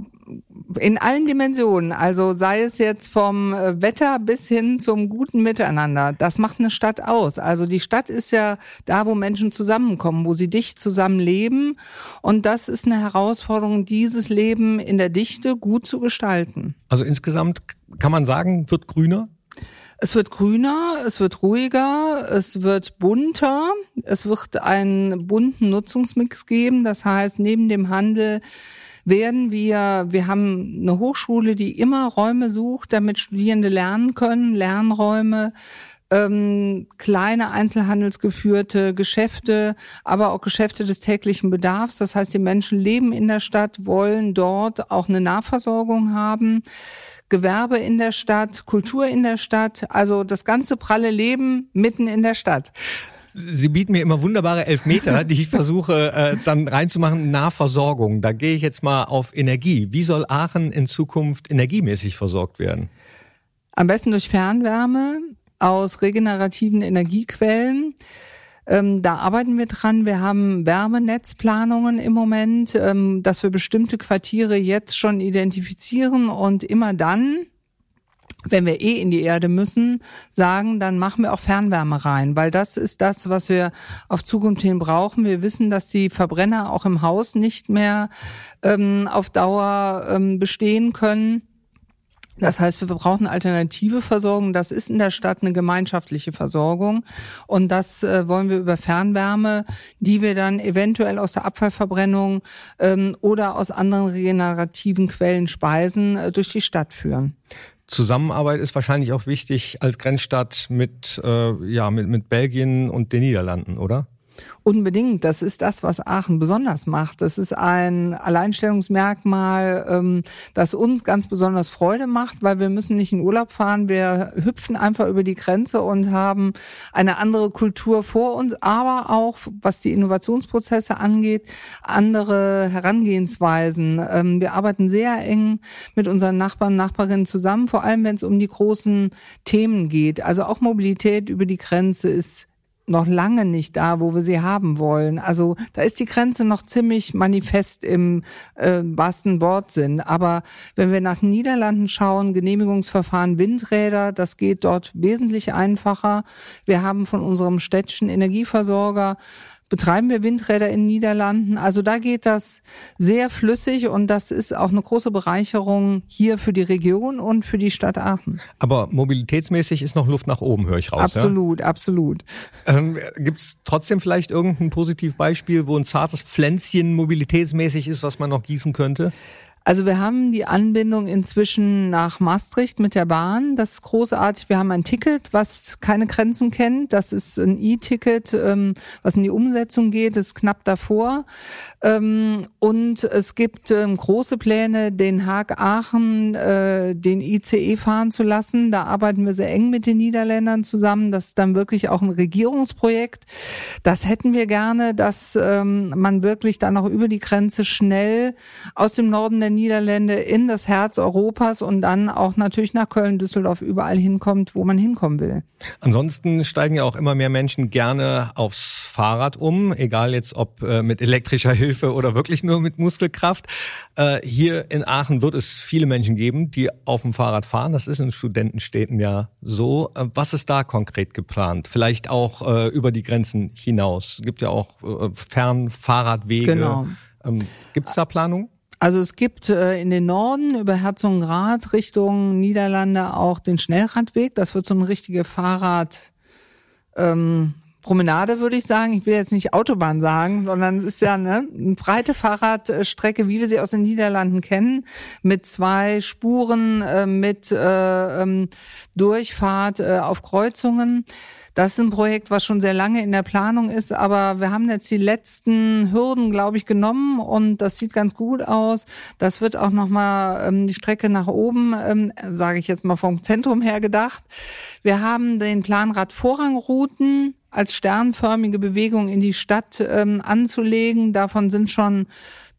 In allen Dimensionen, also sei es jetzt vom äh, Wetter bis hin zum guten Miteinander. Das macht eine Stadt aus. Also die Stadt ist ja da, wo Menschen zusammenkommen, wo sie dicht zusammen leben. Und das ist eine Herausforderung, dieses Leben in der Dichte gut zu gestalten. Also insgesamt kann man sagen, wird grüner? Es wird grüner, es wird ruhiger, es wird bunter, es wird einen bunten Nutzungsmix geben. Das heißt, neben dem Handel werden wir, wir haben eine Hochschule, die immer Räume sucht, damit Studierende lernen können, Lernräume, ähm, kleine einzelhandelsgeführte Geschäfte, aber auch Geschäfte des täglichen Bedarfs. Das heißt, die Menschen leben in der Stadt, wollen dort auch eine Nahversorgung haben. Gewerbe in der Stadt, Kultur in der Stadt, also das ganze pralle Leben mitten in der Stadt. Sie bieten mir immer wunderbare Elfmeter, die ich versuche äh, dann reinzumachen. Nahversorgung. Da gehe ich jetzt mal auf Energie. Wie soll Aachen in Zukunft energiemäßig versorgt werden? Am besten durch Fernwärme aus regenerativen Energiequellen. Ähm, da arbeiten wir dran. Wir haben Wärmenetzplanungen im Moment, ähm, dass wir bestimmte Quartiere jetzt schon identifizieren und immer dann, wenn wir eh in die Erde müssen, sagen, dann machen wir auch Fernwärme rein, weil das ist das, was wir auf Zukunft hin brauchen. Wir wissen, dass die Verbrenner auch im Haus nicht mehr ähm, auf Dauer ähm, bestehen können. Das heißt, wir brauchen alternative Versorgung. Das ist in der Stadt eine gemeinschaftliche Versorgung. Und das äh, wollen wir über Fernwärme, die wir dann eventuell aus der Abfallverbrennung ähm, oder aus anderen regenerativen Quellen speisen, äh, durch die Stadt führen. Zusammenarbeit ist wahrscheinlich auch wichtig als Grenzstadt mit, äh, ja, mit, mit Belgien und den Niederlanden, oder? Unbedingt. Das ist das, was Aachen besonders macht. Das ist ein Alleinstellungsmerkmal, ähm, das uns ganz besonders Freude macht, weil wir müssen nicht in Urlaub fahren. Wir hüpfen einfach über die Grenze und haben eine andere Kultur vor uns, aber auch, was die Innovationsprozesse angeht, andere Herangehensweisen. Ähm, wir arbeiten sehr eng mit unseren Nachbarn und Nachbarinnen zusammen, vor allem wenn es um die großen Themen geht. Also auch Mobilität über die Grenze ist noch lange nicht da, wo wir sie haben wollen. Also da ist die Grenze noch ziemlich manifest im äh, wahrsten Wortsinn. Aber wenn wir nach den Niederlanden schauen, Genehmigungsverfahren Windräder, das geht dort wesentlich einfacher. Wir haben von unserem städtischen Energieversorger betreiben wir Windräder in den Niederlanden. Also da geht das sehr flüssig und das ist auch eine große Bereicherung hier für die Region und für die Stadt Aachen. Aber mobilitätsmäßig ist noch Luft nach oben, höre ich raus. Absolut, ja? absolut. Ähm, Gibt es trotzdem vielleicht irgendein Positivbeispiel, wo ein zartes Pflänzchen mobilitätsmäßig ist, was man noch gießen könnte? Also wir haben die Anbindung inzwischen nach Maastricht mit der Bahn. Das ist großartig. Wir haben ein Ticket, was keine Grenzen kennt. Das ist ein E-Ticket, ähm, was in die Umsetzung geht. Ist knapp davor. Ähm, und es gibt ähm, große Pläne, Den Haag-Aachen, äh, den ICE fahren zu lassen. Da arbeiten wir sehr eng mit den Niederländern zusammen. Das ist dann wirklich auch ein Regierungsprojekt. Das hätten wir gerne, dass man wirklich dann auch über die Grenze schnell aus dem Norden der Niederlande in das Herz Europas und dann auch natürlich nach Köln, Düsseldorf überall hinkommt, wo man hinkommen will. Ansonsten steigen ja auch immer mehr Menschen gerne aufs Fahrrad um, egal jetzt ob äh, mit elektrischer Hilfe oder wirklich nur mit Muskelkraft. Äh, hier in Aachen wird es viele Menschen geben, die auf dem Fahrrad fahren. Das ist in Studentenstädten ja so. Äh, was ist da konkret geplant? Vielleicht auch über die Grenzen hinaus. Es gibt ja auch Fernfahrradwege. Genau. Ähm, gibt es da Planung? Also es gibt äh, in den Norden über Herzogenrath Richtung Niederlande auch den Schnellradweg. Das wird so eine richtige Fahrrad ähm, Promenade, würde ich sagen. Ich will jetzt nicht Autobahn sagen, sondern es ist ja ne, eine breite Fahrradstrecke, wie wir sie aus den Niederlanden kennen, mit zwei Spuren, äh, mit äh, ähm, Durchfahrt äh, auf Kreuzungen. Das ist ein Projekt, was schon sehr lange in der Planung ist, aber wir haben jetzt die letzten Hürden, glaube ich, genommen und das sieht ganz gut aus. Das wird auch nochmal ähm, die Strecke nach oben, ähm, sage ich jetzt mal vom Zentrum her gedacht. Wir haben den Plan Radvorrangrouten als sternförmige Bewegung in die Stadt ähm, anzulegen. Davon sind schon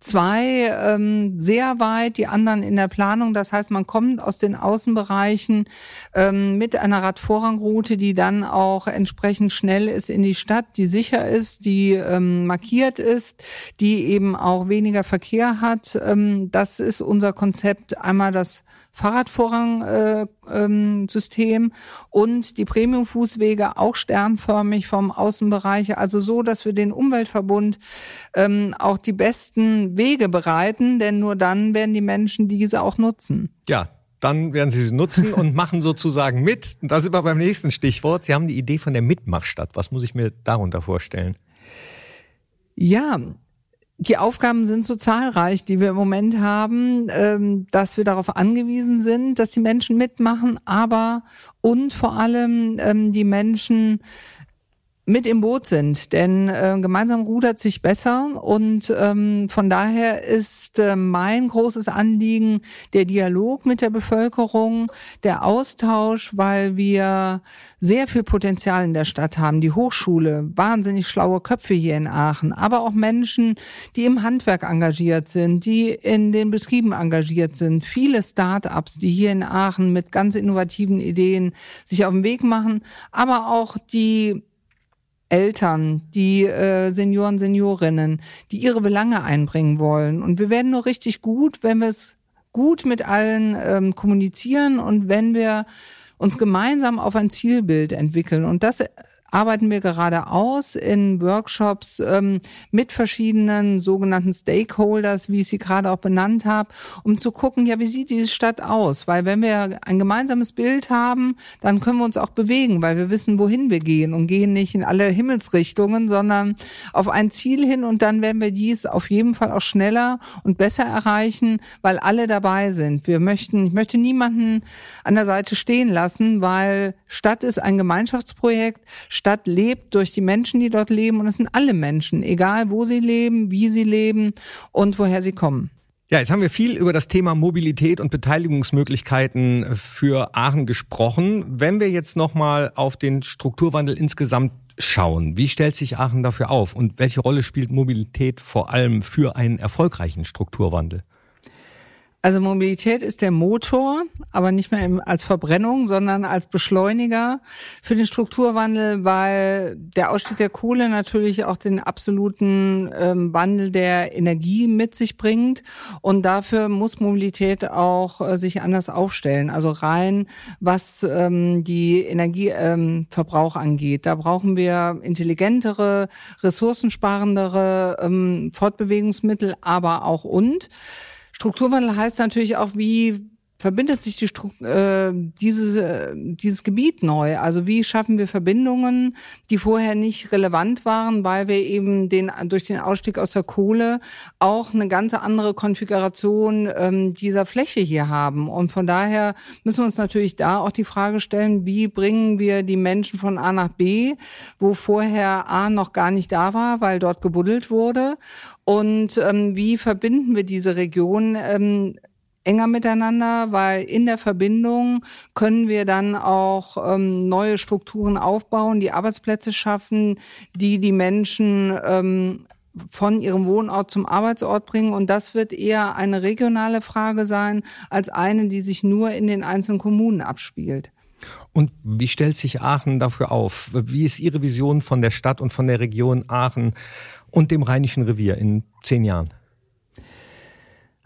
zwei ähm, sehr weit, die anderen in der Planung. Das heißt, man kommt aus den Außenbereichen ähm, mit einer Radvorrangroute, die dann auch entsprechend schnell ist in die Stadt, die sicher ist, die ähm, markiert ist, die eben auch weniger Verkehr hat. Ähm, das ist unser Konzept. Einmal das Fahrradvorrang-System äh, ähm, und die Premium-Fußwege auch sternförmig vom Außenbereich, also so, dass wir den Umweltverbund ähm, auch die besten Wege bereiten, denn nur dann werden die Menschen diese auch nutzen. Ja, dann werden sie sie nutzen und machen sozusagen mit. Und da sind wir beim nächsten Stichwort. Sie haben die Idee von der Mitmachstadt. Was muss ich mir darunter vorstellen? Ja, die Aufgaben sind so zahlreich, die wir im Moment haben, ähm, dass wir darauf angewiesen sind, dass die Menschen mitmachen, aber und vor allem ähm, die Menschen mit im Boot sind, denn äh, gemeinsam rudert sich besser. Und ähm, von daher ist äh, mein großes Anliegen der Dialog mit der Bevölkerung, der Austausch, weil wir sehr viel Potenzial in der Stadt haben. Die Hochschule, wahnsinnig schlaue Köpfe hier in Aachen, aber auch Menschen, die im Handwerk engagiert sind, die in den Betrieben engagiert sind, viele Start-ups, die hier in Aachen mit ganz innovativen Ideen sich auf den Weg machen, aber auch die Eltern, die äh, Senioren, Seniorinnen, die ihre Belange einbringen wollen. Und wir werden nur richtig gut, wenn wir es gut mit allen ähm, kommunizieren und wenn wir uns gemeinsam auf ein Zielbild entwickeln. Und das arbeiten wir gerade aus in Workshops ähm, mit verschiedenen sogenannten Stakeholders, wie ich sie gerade auch benannt habe, um zu gucken, ja, wie sieht diese Stadt aus? Weil wenn wir ein gemeinsames Bild haben, dann können wir uns auch bewegen, weil wir wissen, wohin wir gehen und gehen nicht in alle Himmelsrichtungen, sondern auf ein Ziel hin und dann werden wir dies auf jeden Fall auch schneller und besser erreichen, weil alle dabei sind. Wir möchten, ich möchte niemanden an der Seite stehen lassen, weil Stadt ist ein Gemeinschaftsprojekt. Stadt lebt durch die Menschen, die dort leben und es sind alle Menschen, egal wo sie leben, wie sie leben und woher sie kommen. Ja, jetzt haben wir viel über das Thema Mobilität und Beteiligungsmöglichkeiten für Aachen gesprochen. Wenn wir jetzt nochmal auf den Strukturwandel insgesamt schauen, wie stellt sich Aachen dafür auf und welche Rolle spielt Mobilität vor allem für einen erfolgreichen Strukturwandel? Also Mobilität ist der Motor, aber nicht mehr als Verbrennung, sondern als Beschleuniger für den Strukturwandel, weil der Ausstieg der Kohle natürlich auch den absoluten ähm, Wandel der Energie mit sich bringt. Und dafür muss Mobilität auch äh, sich anders aufstellen. Also rein, was ähm, die Energieverbrauch ähm, angeht. Da brauchen wir intelligentere, ressourcensparendere Fortbewegungsmittel, aber auch und. Strukturwandel heißt natürlich auch, wie verbindet sich die äh, dieses, äh, dieses Gebiet neu? Also wie schaffen wir Verbindungen, die vorher nicht relevant waren, weil wir eben den durch den Ausstieg aus der Kohle auch eine ganz andere Konfiguration ähm, dieser Fläche hier haben. Und von daher müssen wir uns natürlich da auch die Frage stellen, wie bringen wir die Menschen von A nach B, wo vorher A noch gar nicht da war, weil dort gebuddelt wurde. Und ähm, wie verbinden wir diese Region ähm, enger miteinander, weil in der Verbindung können wir dann auch ähm, neue Strukturen aufbauen, die Arbeitsplätze schaffen, die die Menschen ähm, von ihrem Wohnort zum Arbeitsort bringen. Und das wird eher eine regionale Frage sein, als eine, die sich nur in den einzelnen Kommunen abspielt. Und wie stellt sich Aachen dafür auf? Wie ist Ihre Vision von der Stadt und von der Region Aachen und dem Rheinischen Revier in zehn Jahren?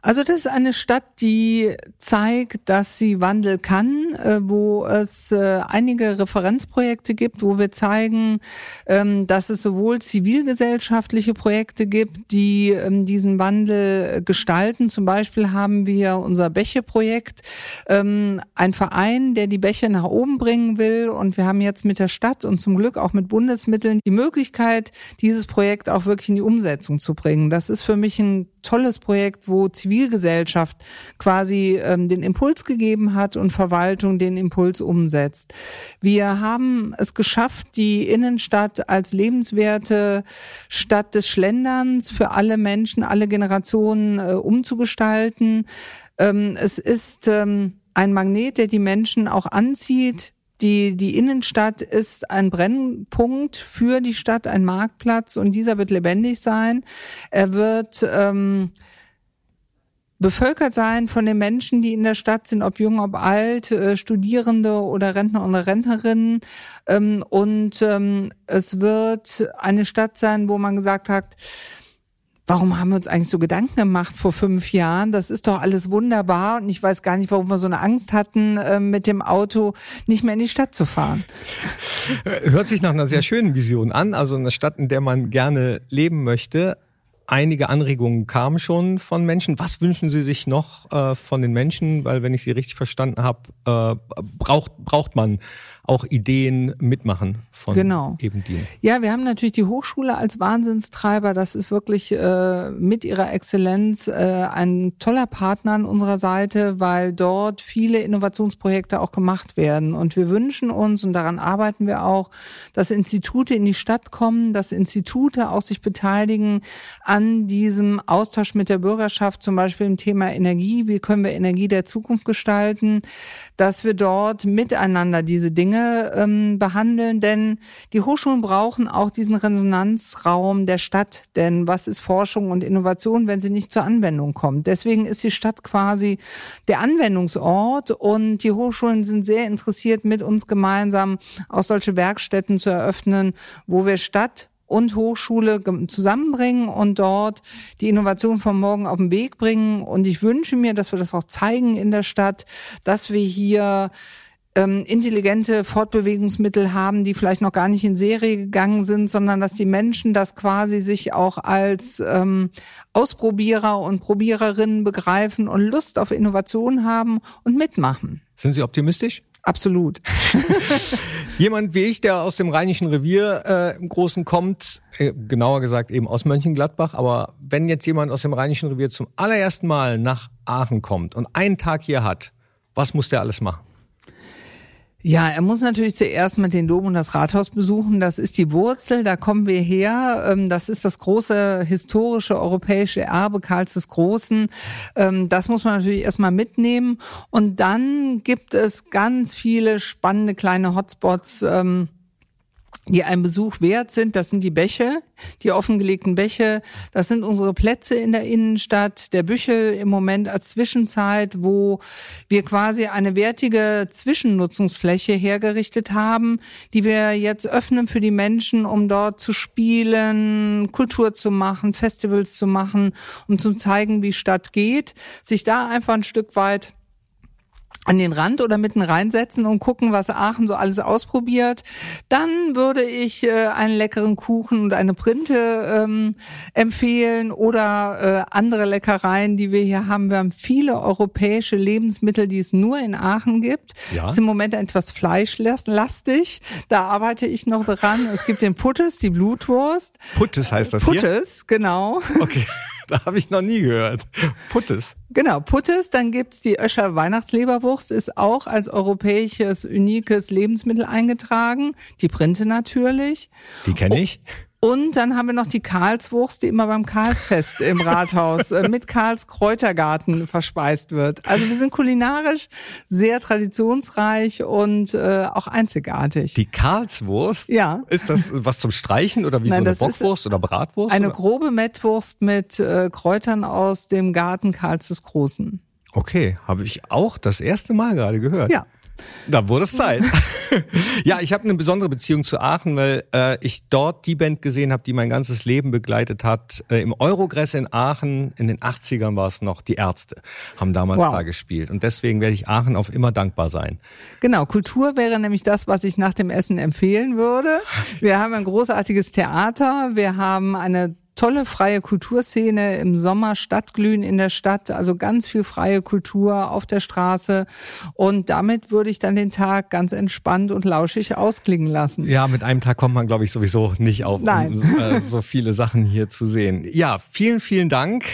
Also das ist eine Stadt, die zeigt, dass sie Wandel kann, äh, wo es äh, einige Referenzprojekte gibt, wo wir zeigen, ähm, dass es sowohl zivilgesellschaftliche Projekte gibt, die ähm, diesen Wandel gestalten. Zum Beispiel haben wir unser Bäche-Projekt, ähm, ein Verein, der die Bäche nach oben bringen will. Und wir haben jetzt mit der Stadt und zum Glück auch mit Bundesmitteln die Möglichkeit, dieses Projekt auch wirklich in die Umsetzung zu bringen. Das ist für mich ein tolles Projekt, wo Zivilgesellschaft quasi ähm, den Impuls gegeben hat und Verwaltung den Impuls umsetzt. Wir haben es geschafft, die Innenstadt als lebenswerte Stadt des Schlenderns für alle Menschen, alle Generationen äh, umzugestalten. Ähm, es ist ähm, ein Magnet, der die Menschen auch anzieht, Die, die Innenstadt ist ein Brennpunkt für die Stadt, ein Marktplatz und dieser wird lebendig sein. Er wird ähm, bevölkert sein von den Menschen, die in der Stadt sind, ob jung, ob alt, äh, Studierende oder Rentner oder Rentnerinnen. Ähm, und ähm, es wird eine Stadt sein, wo man gesagt hat, warum haben wir uns eigentlich so Gedanken gemacht vor fünf Jahren? Das ist doch alles wunderbar und ich weiß gar nicht, warum wir so eine Angst hatten, äh, mit dem Auto nicht mehr in die Stadt zu fahren. Hört sich nach einer sehr schönen Vision an, also eine Stadt, in der man gerne leben möchte. Einige Anregungen kamen schon von Menschen. Was wünschen Sie sich noch äh, von den Menschen? Weil wenn ich Sie richtig verstanden habe, äh, braucht, braucht man auch Ideen mitmachen von genau. eben die. Ja, wir haben natürlich die Hochschule als Wahnsinnstreiber. Das ist wirklich äh, mit ihrer Exzellenz äh, ein toller Partner an unserer Seite, weil dort viele Innovationsprojekte auch gemacht werden. Und wir wünschen uns, und daran arbeiten wir auch, dass Institute in die Stadt kommen, dass Institute auch sich beteiligen an diesem Austausch mit der Bürgerschaft, zum Beispiel im Thema Energie. Wie können wir Energie der Zukunft gestalten? Dass wir dort miteinander diese Dinge Dinge ähm, behandeln, denn die Hochschulen brauchen auch diesen Resonanzraum der Stadt. Denn was ist Forschung und Innovation, wenn sie nicht zur Anwendung kommt? Deswegen ist die Stadt quasi der Anwendungsort und die Hochschulen sind sehr interessiert, mit uns gemeinsam auch solche Werkstätten zu eröffnen, wo wir Stadt und Hochschule zusammenbringen und dort die Innovation von morgen auf den Weg bringen. Und ich wünsche mir, dass wir das auch zeigen in der Stadt, dass wir hier ähm, intelligente Fortbewegungsmittel haben, die vielleicht noch gar nicht in Serie gegangen sind, sondern dass die Menschen das quasi sich auch als ähm, Ausprobierer und Probiererinnen begreifen und Lust auf Innovation haben und mitmachen. Sind Sie optimistisch? Absolut. Jemand wie ich, der aus dem Rheinischen Revier äh, im Großen kommt, äh, genauer gesagt eben aus Mönchengladbach, aber wenn jetzt jemand aus dem Rheinischen Revier zum allerersten Mal nach Aachen kommt und einen Tag hier hat, was muss der alles machen? Ja, er muss natürlich zuerst mit den Dom und das Rathaus besuchen. Das ist die Wurzel, da kommen wir her. Ähm, das ist das große historische europäische Erbe Karls des Großen. Ähm, das muss man natürlich erstmal mitnehmen. Und dann gibt es ganz viele spannende kleine Hotspots ähm, die einen Besuch wert sind. Das sind die Bäche, die offengelegten Bäche. Das sind unsere Plätze in der Innenstadt. Der Büchel im Moment als Zwischenzeit, wo wir quasi eine wertige Zwischennutzungsfläche hergerichtet haben, die wir jetzt öffnen für die Menschen, um dort zu spielen, Kultur zu machen, Festivals zu machen, um zu zeigen, wie Stadt geht. Sich da einfach ein Stück weit an den Rand oder mitten reinsetzen und gucken, was Aachen so alles ausprobiert. Dann würde ich äh, einen leckeren Kuchen und eine Printe ähm, empfehlen oder äh, andere Leckereien, die wir hier haben. Wir haben viele europäische Lebensmittel, die es nur in Aachen gibt. Ja. Ist im Moment etwas fleischlastig. Da arbeite ich noch dran. Es gibt den Puttes, die Blutwurst. Puttes heißt das Puttes, hier? genau. Okay. Da habe ich noch nie gehört. Puttes. Genau, Puttes. Dann gibt's die Öscher Weihnachtsleberwurst, ist auch als europäisches, unikes Lebensmittel eingetragen. Die Printe natürlich. Die kenne ich. Und dann haben wir noch die Karlswurst, die immer beim Karlsfest im Rathaus äh, mit Karls Kräutergarten verspeist wird. Also wir sind kulinarisch sehr traditionsreich und äh, auch einzigartig. Die Karlswurst? Ja. Ist das was zum Streichen oder wie Nein, so eine Bockwurst oder Bratwurst? Eine oder? grobe Mettwurst mit äh, Kräutern aus dem Garten Karls des Großen. Okay, habe ich auch das erste Mal gerade gehört. Ja. Da wurde es Zeit. ja, ich habe eine besondere Beziehung zu Aachen, weil äh, ich dort die Band gesehen habe, die mein ganzes Leben begleitet hat. Äh, Im Eurogress in Aachen, in den 80ern war es noch, die Ärzte haben damals wow. da gespielt. Und deswegen werde ich Aachen auf immer dankbar sein. Genau, Kultur wäre nämlich das, was ich nach dem Essen empfehlen würde. Wir haben ein großartiges Theater, wir haben eine tolle freie Kulturszene im Sommer, Stadtglühen in der Stadt, also ganz viel freie Kultur auf der Straße. Und damit würde ich dann den Tag ganz entspannt und lauschig ausklingen lassen. Ja, mit einem Tag kommt man, glaube ich, sowieso nicht auf, Nein. um äh, so viele Sachen hier zu sehen. Ja, vielen, vielen Dank.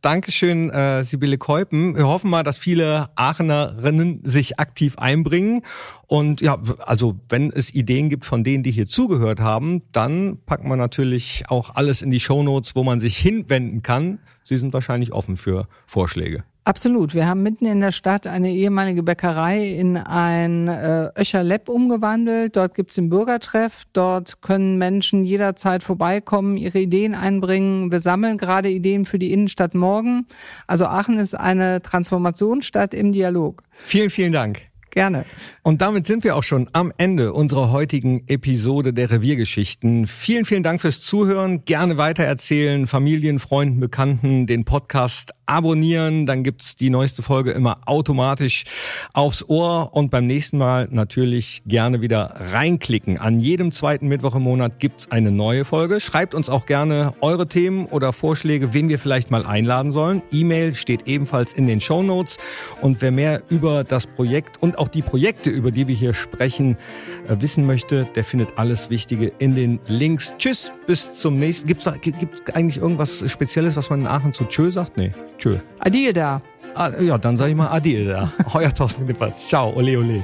Dankeschön, äh, Sibylle Keupen. Wir hoffen mal, dass viele Aachenerinnen sich aktiv einbringen. Und ja, also wenn es Ideen gibt von denen, die hier zugehört haben, dann packen wir natürlich auch alles in die Shownotes, wo man sich hinwenden kann. Sie sind wahrscheinlich offen für Vorschläge. Absolut. Wir haben mitten in der Stadt eine ehemalige Bäckerei in ein äh, Öcher Lepp umgewandelt. Dort gibt's den Bürgertreff. Dort können Menschen jederzeit vorbeikommen, ihre Ideen einbringen. Wir sammeln gerade Ideen für die Innenstadt morgen. Also Aachen ist eine Transformationsstadt im Dialog. Vielen, vielen Dank. Gerne. Und damit sind wir auch schon am Ende unserer heutigen Episode der Reviergeschichten. Vielen, vielen Dank fürs Zuhören. Gerne weitererzählen, Familien, Freunden, Bekannten, den Podcast abonnieren, dann gibt's die neueste Folge immer automatisch aufs Ohr und beim nächsten Mal natürlich gerne wieder reinklicken. An jedem zweiten Mittwoch im Monat gibt's eine neue Folge. Schreibt uns auch gerne eure Themen oder Vorschläge, wen wir vielleicht mal einladen sollen. E-Mail steht ebenfalls in den Show und wer mehr über das Projekt und auch die Projekte, über die wir hier sprechen, äh, wissen möchte, der findet alles Wichtige in den Links. Tschüss, bis zum nächsten. Gibt's da, gibt eigentlich irgendwas Spezielles, was man in Aachen zu Tschö sagt? Nee. Tschö. Adieu da. Ah, ja, dann sage ich mal Adieu da. Euer Thorsten Knippers. Ciao, ole ole.